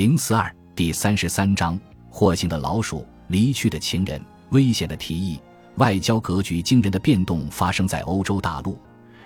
零四二第三十三章：惑性的老鼠，离去的情人，危险的提议。外交格局惊人的变动发生在欧洲大陆，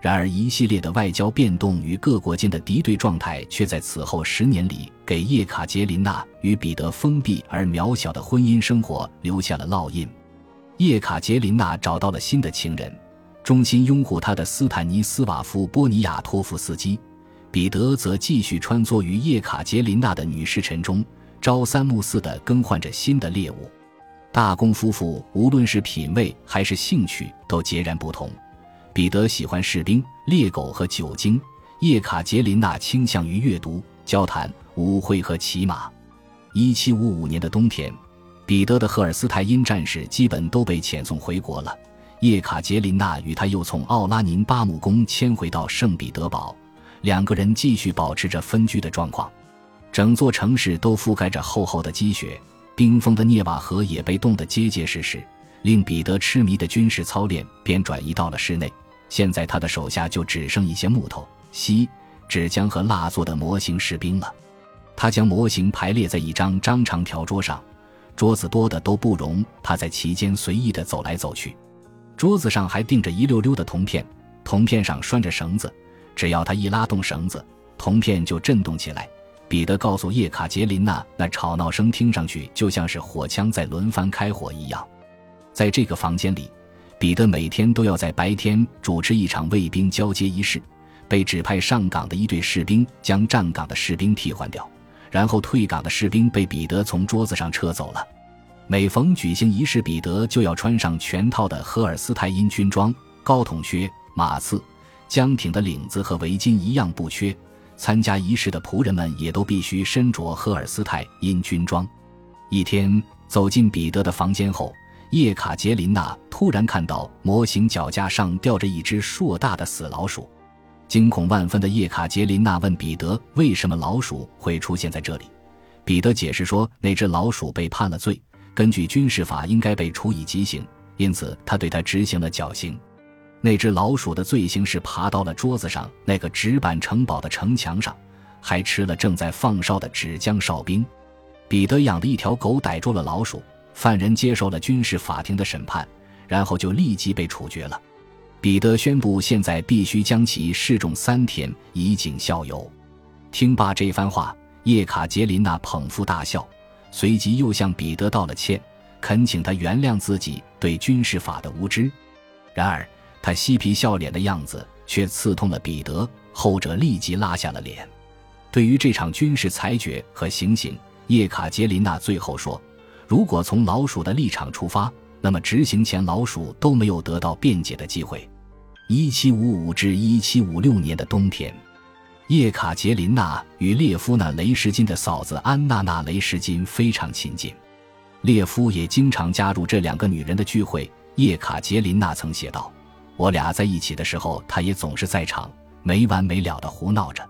然而一系列的外交变动与各国间的敌对状态，却在此后十年里给叶卡捷琳娜与彼得封闭而渺小的婚姻生活留下了烙印。叶卡捷琳娜找到了新的情人，衷心拥护她的斯坦尼斯瓦夫·波尼亚托夫斯基。彼得则继续穿梭于叶卡捷琳娜的女侍臣中，朝三暮四地更换着新的猎物。大公夫妇无论是品味还是兴趣都截然不同。彼得喜欢士兵、猎狗和酒精，叶卡捷琳娜倾向于阅读、交谈、舞会和骑马。一七五五年的冬天，彼得的赫尔斯泰因战士基本都被遣送回国了。叶卡捷琳娜与他又从奥拉宁巴姆宫迁回到圣彼得堡。两个人继续保持着分居的状况，整座城市都覆盖着厚厚的积雪，冰封的涅瓦河也被冻得结结实实。令彼得痴迷的军事操练便转移到了室内。现在他的手下就只剩一些木头、锡、纸浆和蜡做的模型士兵了。他将模型排列在一张张长条桌上，桌子多的都不容他在其间随意的走来走去。桌子上还钉着一溜溜的铜片，铜片上拴着绳子。只要他一拉动绳子，铜片就震动起来。彼得告诉叶卡捷琳娜，那吵闹声听上去就像是火枪在轮番开火一样。在这个房间里，彼得每天都要在白天主持一场卫兵交接仪式。被指派上岗的一队士兵将站岗的士兵替换掉，然后退岗的士兵被彼得从桌子上撤走了。每逢举行仪式，彼得就要穿上全套的荷尔斯泰因军装，高筒靴、马刺。僵挺的领子和围巾一样不缺，参加仪式的仆人们也都必须身着赫尔斯泰因军装。一天走进彼得的房间后，叶卡捷琳娜突然看到模型脚架上吊着一只硕大的死老鼠，惊恐万分的叶卡捷琳娜问彼得：“为什么老鼠会出现在这里？”彼得解释说：“那只老鼠被判了罪，根据军事法应该被处以极刑，因此他对他执行了绞刑。”那只老鼠的罪行是爬到了桌子上那个纸板城堡的城墙上，还吃了正在放哨的纸浆哨兵。彼得养的一条狗逮住了老鼠，犯人接受了军事法庭的审判，然后就立即被处决了。彼得宣布，现在必须将其示众三天，以儆效尤。听罢这番话，叶卡捷琳娜捧腹大笑，随即又向彼得道了歉，恳请他原谅自己对军事法的无知。然而。他嬉皮笑脸的样子却刺痛了彼得，后者立即拉下了脸。对于这场军事裁决和行刑，叶卡捷琳娜最后说：“如果从老鼠的立场出发，那么执行前老鼠都没有得到辩解的机会。”一七五五至一七五六年的冬天，叶卡捷琳娜与列夫娜·雷什金的嫂子安娜娜·雷什金非常亲近，列夫也经常加入这两个女人的聚会。叶卡捷琳娜曾写道。我俩在一起的时候，他也总是在场，没完没了的胡闹着。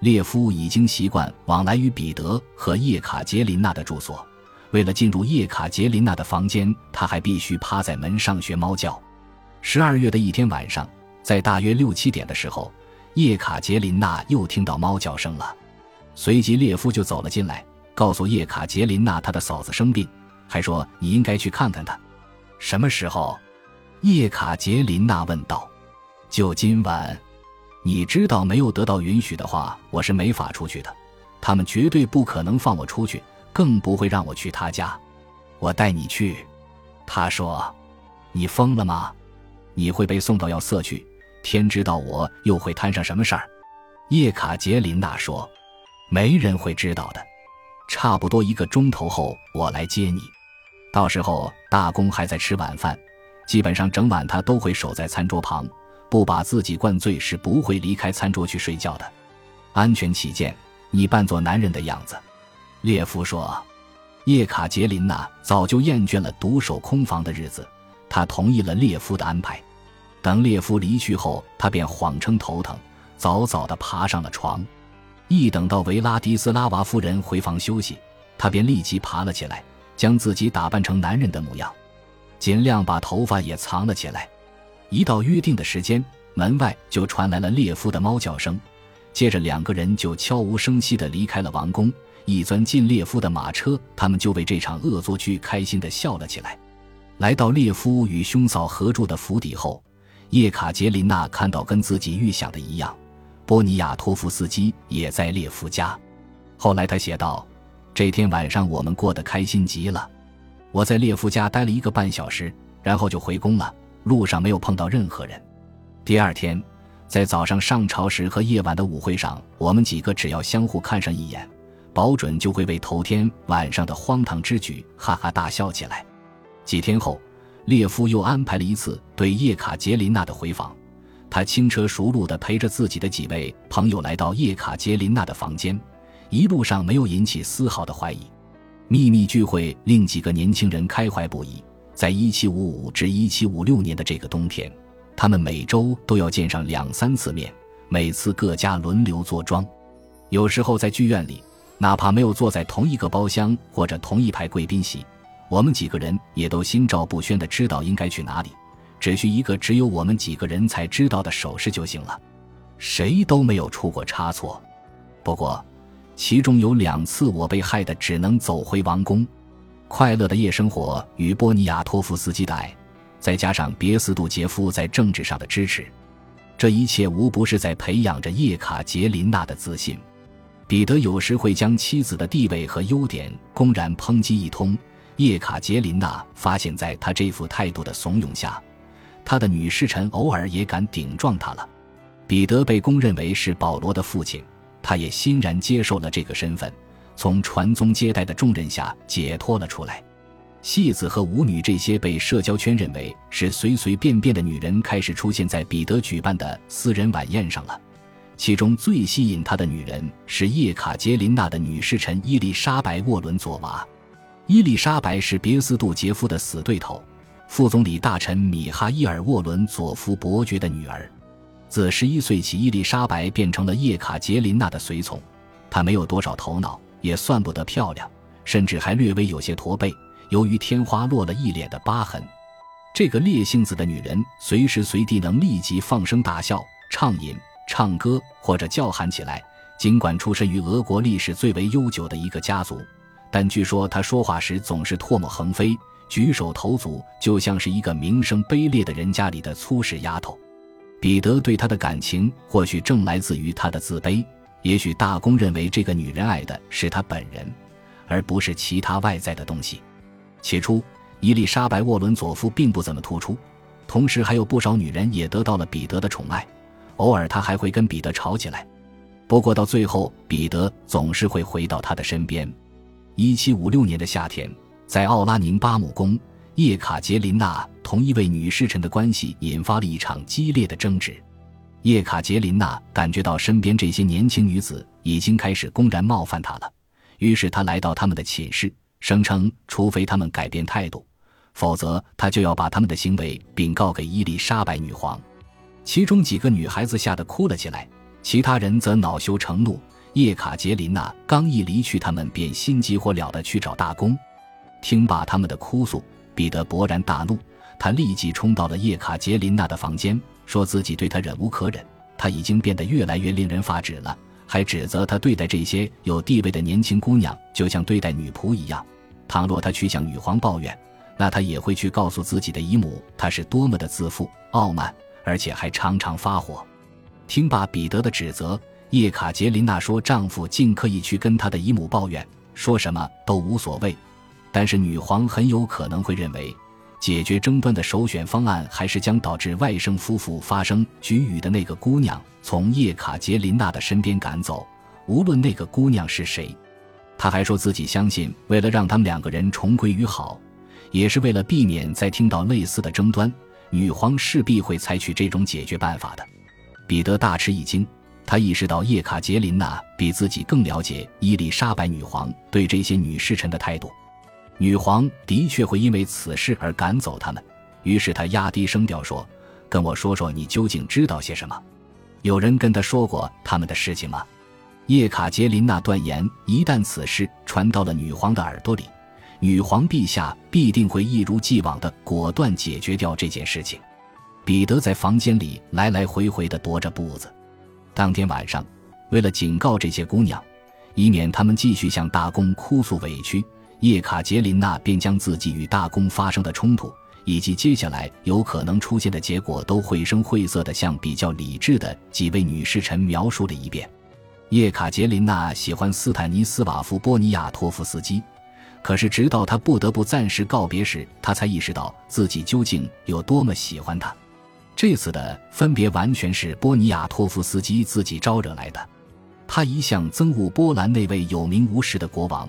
列夫已经习惯往来于彼得和叶卡捷琳娜的住所，为了进入叶卡捷琳娜的房间，他还必须趴在门上学猫叫。十二月的一天晚上，在大约六七点的时候，叶卡捷琳娜又听到猫叫声了，随即列夫就走了进来，告诉叶卡捷琳娜他的嫂子生病，还说你应该去看看她。什么时候？叶卡捷琳娜问道：“就今晚，你知道没有得到允许的话，我是没法出去的。他们绝对不可能放我出去，更不会让我去他家。我带你去。”他说：“你疯了吗？你会被送到要塞去。天知道我又会摊上什么事儿。”叶卡捷琳娜说：“没人会知道的。差不多一个钟头后，我来接你。到时候大公还在吃晚饭。”基本上整晚他都会守在餐桌旁，不把自己灌醉是不会离开餐桌去睡觉的。安全起见，你扮作男人的样子。”列夫说。叶卡捷琳娜早就厌倦了独守空房的日子，她同意了列夫的安排。等列夫离去后，她便谎称头疼，早早地爬上了床。一等到维拉迪斯拉娃夫人回房休息，她便立即爬了起来，将自己打扮成男人的模样。尽量把头发也藏了起来。一到约定的时间，门外就传来了列夫的猫叫声。接着，两个人就悄无声息地离开了王宫，一钻进列夫的马车，他们就为这场恶作剧开心地笑了起来。来到列夫与兄嫂合住的府邸后，叶卡捷琳娜看到跟自己预想的一样，波尼亚托夫斯基也在列夫家。后来他写道：“这天晚上我们过得开心极了。我在列夫家待了一个半小时，然后就回宫了。路上没有碰到任何人。第二天，在早上上朝时和夜晚的舞会上，我们几个只要相互看上一眼，保准就会为头天晚上的荒唐之举哈哈大笑起来。几天后，列夫又安排了一次对叶卡捷琳娜的回访，他轻车熟路地陪着自己的几位朋友来到叶卡捷琳娜的房间。一路上没有引起丝毫的怀疑，秘密聚会令几个年轻人开怀不已。在1755至1756年的这个冬天，他们每周都要见上两三次面，每次各家轮流坐庄。有时候在剧院里，哪怕没有坐在同一个包厢或者同一排贵宾席，我们几个人也都心照不宣地知道应该去哪里，只需一个只有我们几个人才知道的手势就行了，谁都没有出过差错。不过。其中有两次，我被害得只能走回王宫。快乐的夜生活与波尼亚托夫斯基的爱，再加上别斯杜杰夫在政治上的支持，这一切无不是在培养着叶卡捷琳娜的自信。彼得有时会将妻子的地位和优点公然抨击一通，叶卡捷琳娜发现，在他这副态度的怂恿下，他的女侍臣偶尔也敢顶撞他了。彼得被公认为是保罗的父亲。他也欣然接受了这个身份，从传宗接代的重任下解脱了出来。戏子和舞女这些被社交圈认为是随随便便的女人，开始出现在彼得举办的私人晚宴上了。其中最吸引他的女人是叶卡捷琳娜的女侍臣伊丽莎白·沃伦佐娃。伊丽莎白是别斯杜杰夫的死对头，副总理大臣米哈伊尔·沃伦佐夫伯爵的女儿。自十一岁起，伊丽莎白变成了叶卡捷琳娜的随从。她没有多少头脑，也算不得漂亮，甚至还略微有些驼背。由于天花落了一脸的疤痕，这个烈性子的女人随时随地能立即放声大笑、畅饮、唱歌或者叫喊起来。尽管出身于俄国历史最为悠久的一个家族，但据说她说话时总是唾沫横飞、举手投足，就像是一个名声卑劣的人家里的粗使丫头。彼得对她的感情或许正来自于他的自卑，也许大公认为这个女人爱的是他本人，而不是其他外在的东西。起初，伊丽莎白·沃伦佐夫并不怎么突出，同时还有不少女人也得到了彼得的宠爱。偶尔，他还会跟彼得吵起来，不过到最后，彼得总是会回到他的身边。一七五六年的夏天，在奥拉宁巴姆宫。叶卡捷琳娜同一位女侍臣的关系引发了一场激烈的争执。叶卡捷琳娜感觉到身边这些年轻女子已经开始公然冒犯她了，于是她来到他们的寝室，声称除非他们改变态度，否则她就要把他们的行为禀告给伊丽莎白女皇。其中几个女孩子吓得哭了起来，其他人则恼羞成怒。叶卡捷琳娜刚一离去，他们便心急火燎地去找大公。听罢他们的哭诉。彼得勃然大怒，他立即冲到了叶卡捷琳娜的房间，说自己对她忍无可忍，她已经变得越来越令人发指了，还指责他对待这些有地位的年轻姑娘就像对待女仆一样。倘若他去向女皇抱怨，那他也会去告诉自己的姨母，他是多么的自负、傲慢，而且还常常发火。听罢彼得的指责，叶卡捷琳娜说：“丈夫尽可以去跟他的姨母抱怨，说什么都无所谓。”但是女皇很有可能会认为，解决争端的首选方案还是将导致外甥夫妇发生龃龉的那个姑娘从叶卡捷琳娜的身边赶走，无论那个姑娘是谁。他还说自己相信，为了让他们两个人重归于好，也是为了避免再听到类似的争端，女皇势必会采取这种解决办法的。彼得大吃一惊，他意识到叶卡捷琳娜比自己更了解伊丽莎白女皇对这些女侍臣的态度。女皇的确会因为此事而赶走他们，于是他压低声调说：“跟我说说，你究竟知道些什么？有人跟他说过他们的事情吗？”叶卡捷琳娜断言：“一旦此事传到了女皇的耳朵里，女皇陛下必定会一如既往的果断解决掉这件事情。”彼得在房间里来来回回的踱着步子。当天晚上，为了警告这些姑娘。以免她们继续向大公哭诉委屈，叶卡捷琳娜便将自己与大公发生的冲突，以及接下来有可能出现的结果，都绘声绘色地向比较理智的几位女侍臣描述了一遍。叶卡捷琳娜喜欢斯坦尼斯瓦夫·波尼亚托夫斯基，可是直到他不得不暂时告别时，他才意识到自己究竟有多么喜欢他。这次的分别完全是波尼亚托夫斯基自己招惹来的。他一向憎恶波兰那位有名无实的国王，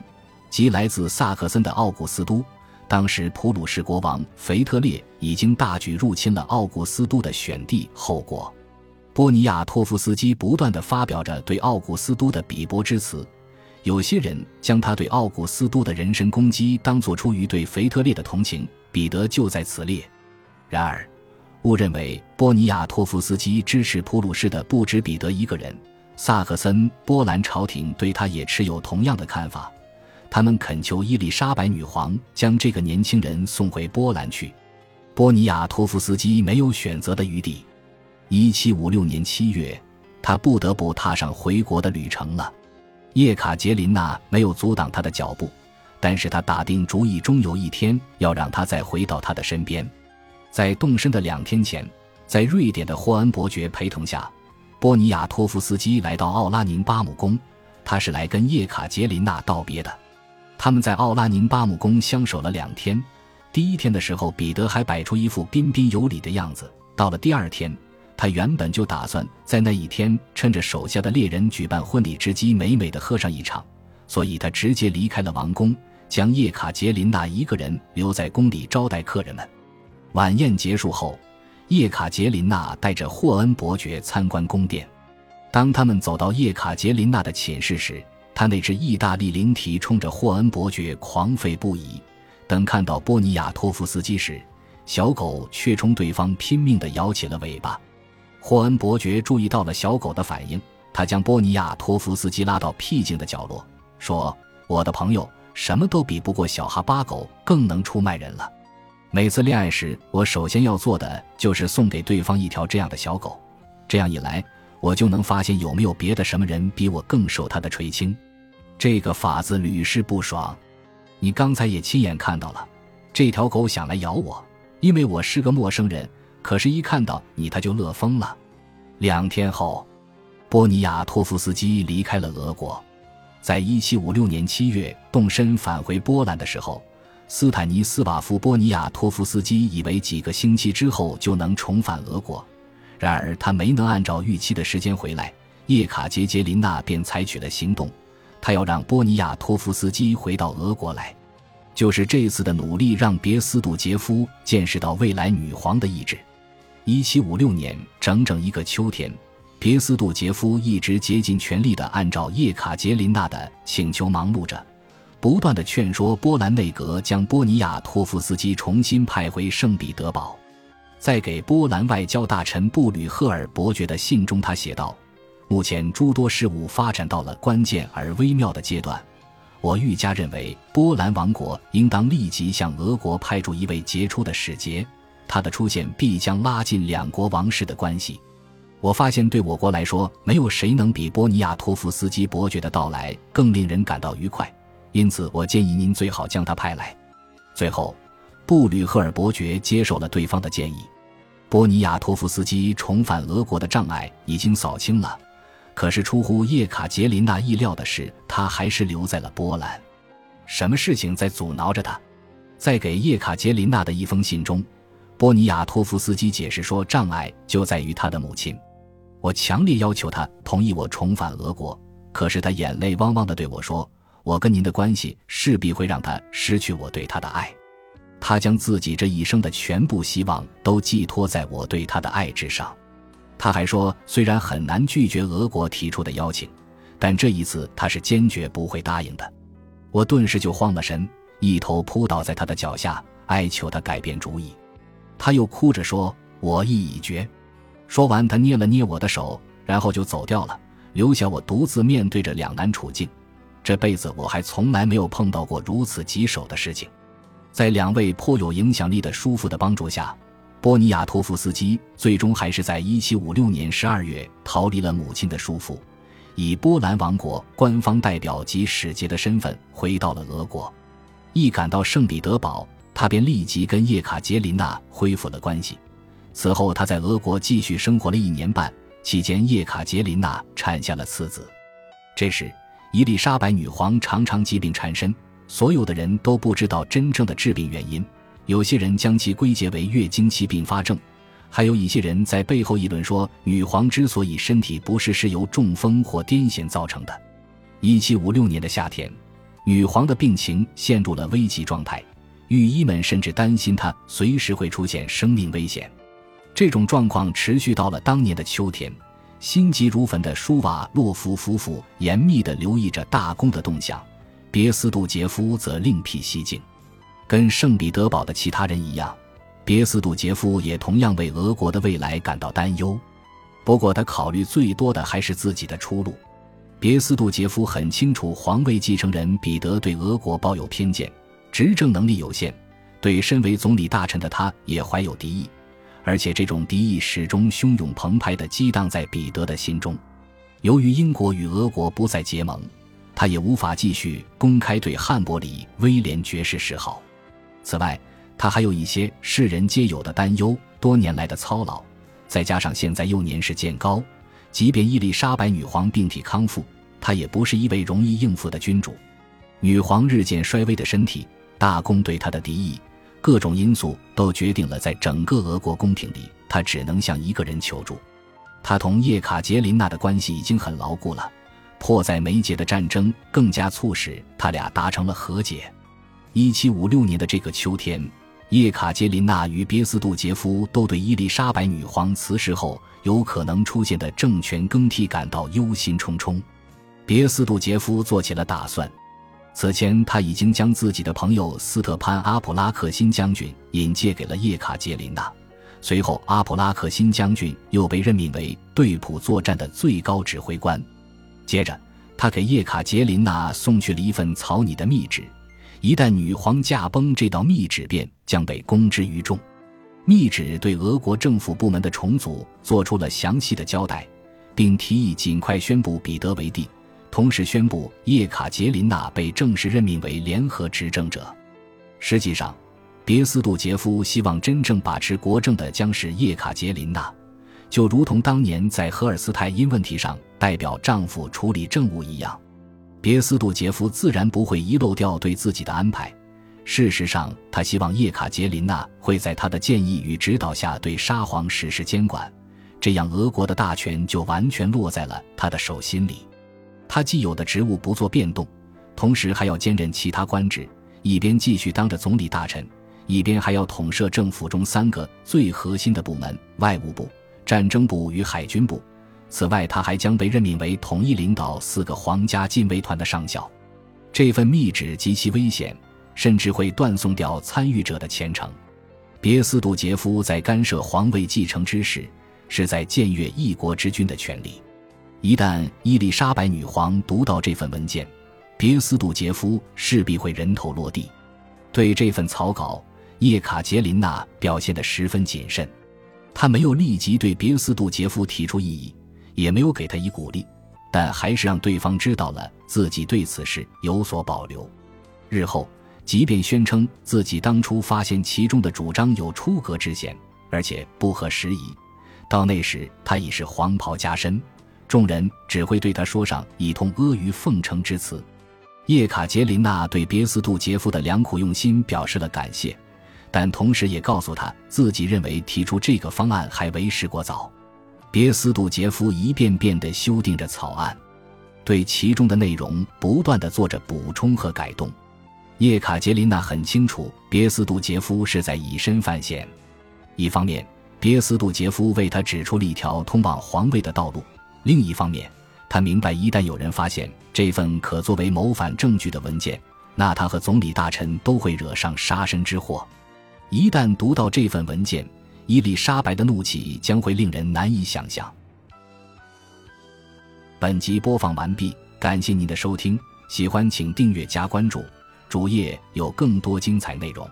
即来自萨克森的奥古斯都。当时普鲁士国王腓特烈已经大举入侵了奥古斯都的选帝后国。波尼亚托夫斯基不断地发表着对奥古斯都的鄙薄之词，有些人将他对奥古斯都的人身攻击当作出于对腓特烈的同情。彼得就在此列。然而，误认为波尼亚托夫斯基支持普鲁士的不止彼得一个人。萨克森波兰朝廷对他也持有同样的看法，他们恳求伊丽莎白女皇将这个年轻人送回波兰去。波尼亚托夫斯基没有选择的余地。一七五六年七月，他不得不踏上回国的旅程了。叶卡捷琳娜没有阻挡他的脚步，但是他打定主意，终有一天要让他再回到他的身边。在动身的两天前，在瑞典的霍恩伯爵陪同下。波尼亚托夫斯基来到奥拉宁巴姆宫，他是来跟叶卡捷琳娜道别的。他们在奥拉宁巴姆宫相守了两天。第一天的时候，彼得还摆出一副彬彬有礼的样子。到了第二天，他原本就打算在那一天趁着手下的猎人举办婚礼之机，美美的喝上一场，所以他直接离开了王宫，将叶卡捷琳娜一个人留在宫里招待客人们。晚宴结束后。叶卡捷琳娜带着霍恩伯爵参观宫殿。当他们走到叶卡捷琳娜的寝室时，他那只意大利灵缇冲着霍恩伯爵狂吠不已。等看到波尼亚托夫斯基时，小狗却冲对方拼命地摇起了尾巴。霍恩伯爵注意到了小狗的反应，他将波尼亚托夫斯基拉到僻静的角落，说：“我的朋友，什么都比不过小哈巴狗更能出卖人了。”每次恋爱时，我首先要做的就是送给对方一条这样的小狗，这样一来，我就能发现有没有别的什么人比我更受他的垂青。这个法子屡试不爽。你刚才也亲眼看到了，这条狗想来咬我，因为我是个陌生人。可是，一看到你，它就乐疯了。两天后，波尼亚托夫斯基离开了俄国，在一七五六年七月动身返回波兰的时候。斯坦尼斯瓦夫·波尼亚托夫斯基以为几个星期之后就能重返俄国，然而他没能按照预期的时间回来。叶卡捷捷琳娜便采取了行动，他要让波尼亚托夫斯基回到俄国来。就是这次的努力，让别斯杜杰夫见识到未来女皇的意志。一七五六年整整一个秋天，别斯杜杰夫一直竭尽全力地按照叶卡捷琳娜的请求忙碌着。不断的劝说波兰内阁将波尼亚托夫斯基重新派回圣彼得堡。在给波兰外交大臣布吕赫尔伯爵的信中，他写道：“目前诸多事务发展到了关键而微妙的阶段，我愈加认为波兰王国应当立即向俄国派出一位杰出的使节，他的出现必将拉近两国王室的关系。我发现，对我国来说，没有谁能比波尼亚托夫斯基伯爵的到来更令人感到愉快。”因此，我建议您最好将他派来。最后，布吕赫尔伯爵接受了对方的建议。波尼亚托夫斯基重返俄国的障碍已经扫清了，可是出乎叶卡捷琳娜意料的是，他还是留在了波兰。什么事情在阻挠着他？在给叶卡捷琳娜的一封信中，波尼亚托夫斯基解释说，障碍就在于他的母亲。我强烈要求他同意我重返俄国，可是他眼泪汪汪地对我说。我跟您的关系势必会让他失去我对他的爱，他将自己这一生的全部希望都寄托在我对他的爱之上。他还说，虽然很难拒绝俄国提出的邀请，但这一次他是坚决不会答应的。我顿时就慌了神，一头扑倒在他的脚下，哀求他改变主意。他又哭着说：“我意已决。”说完，他捏了捏我的手，然后就走掉了，留下我独自面对着两难处境。这辈子我还从来没有碰到过如此棘手的事情，在两位颇有影响力的叔父的帮助下，波尼亚托夫斯基最终还是在1756年12月逃离了母亲的叔父，以波兰王国官方代表及使节的身份回到了俄国。一赶到圣彼得堡，他便立即跟叶卡捷琳娜恢复了关系。此后，他在俄国继续生活了一年半，期间叶卡捷琳娜产下了次子。这时，伊丽莎白女皇常常疾病缠身，所有的人都不知道真正的致病原因。有些人将其归结为月经期并发症，还有一些人在背后议论说，女皇之所以身体不适是由中风或癫痫造成的。一七五六年的夏天，女皇的病情陷入了危急状态，御医们甚至担心她随时会出现生命危险。这种状况持续到了当年的秋天，心急如焚的舒瓦洛夫夫妇严密地留意着大公的动向，别斯杜杰夫则另辟蹊径。跟圣彼得堡的其他人一样，别斯杜杰夫也同样为俄国的未来感到担忧。不过，他考虑最多的还是自己的出路。别斯杜杰夫很清楚，皇位继承人彼得对俄国抱有偏见，执政能力有限，对身为总理大臣的他也怀有敌意，而且这种敌意始终汹涌澎湃地激荡在彼得的心中。由于英国与俄国不再结盟，他也无法继续公开对汉伯里威廉爵士示好。此外，他还有一些世人皆有的担忧：多年来的操劳，再加上现在又年事渐高，即便伊丽莎白女皇病体康复，她也不是一位容易应付的君主。女皇日渐衰微的身体，大公对她的敌意，各种因素都决定了，在整个俄国宫廷里，她只能向一个人求助。她同叶卡捷琳娜的关系已经很牢固了，迫在眉睫的战争更加促使他俩达成了和解。一七五六年的这个秋天，叶卡捷琳娜与别斯杜杰夫都对伊丽莎白女皇辞世后有可能出现的政权更替感到忧心忡忡。别斯杜杰夫做起了打算。此前，他已经将自己的朋友斯特潘·阿普拉克辛将军引荐给了叶卡捷琳娜。随后，阿普拉克辛将军又被任命为对普作战的最高指挥官。接着，他给叶卡捷琳娜送去了一份草拟的密旨。一旦女皇驾崩，这道密旨便将被公之于众。密旨对俄国政府部门的重组做出了详细的交代，并提议尽快宣布彼得为帝，同时宣布叶卡捷琳娜被正式任命为联合执政者。实际上，别斯杜杰夫希望真正把持国政的将是叶卡捷琳娜，就如同当年在荷尔斯泰因问题上代表丈夫处理政务一样。别斯杜杰夫自然不会遗漏掉对自己的安排。事实上，他希望叶卡捷琳娜会在他的建议与指导下对沙皇实施监管，这样俄国的大权就完全落在了他的手心里。他既有的职务不做变动，同时还要兼任其他官职，一边继续当着总理大臣，一边还要统摄政府中三个最核心的部门：外务部、战争部与海军部。此外，他还将被任命为统一领导四个皇家禁卫团的上校。这份密旨极其危险，甚至会断送掉参与者的前程。别斯杜杰夫在干涉皇位继承之事，是在僭越一国之君的权利。一旦伊丽莎白女皇读到这份文件，别斯杜杰夫势必会人头落地。对这份草稿，叶卡捷琳娜表现得十分谨慎，她没有立即对别斯杜杰夫提出异议。也没有给他以鼓励，但还是让对方知道了自己对此事有所保留。日后，即便宣称自己当初发现其中的主张有出格之嫌，而且不合时宜，到那时他已是黄袍加身，众人只会对他说上一通阿谀奉承之词。叶卡捷琳娜对别斯杜杰夫的良苦用心表示了感谢，但同时也告诉他自己认为提出这个方案还为时过早。别斯杜杰夫一遍遍地修订着草案，对其中的内容不断地做着补充和改动。叶卡捷琳娜很清楚，别斯杜杰夫是在以身犯险。一方面，别斯杜杰夫为他指出了一条通往皇位的道路；另一方面，他明白，一旦有人发现这份可作为谋反证据的文件，那他和总理大臣都会惹上杀身之祸。一旦读到这份文件，伊丽莎白的怒气将会令人难以想象。本集播放完毕，感谢您的收听，喜欢请订阅加关注，主页有更多精彩内容。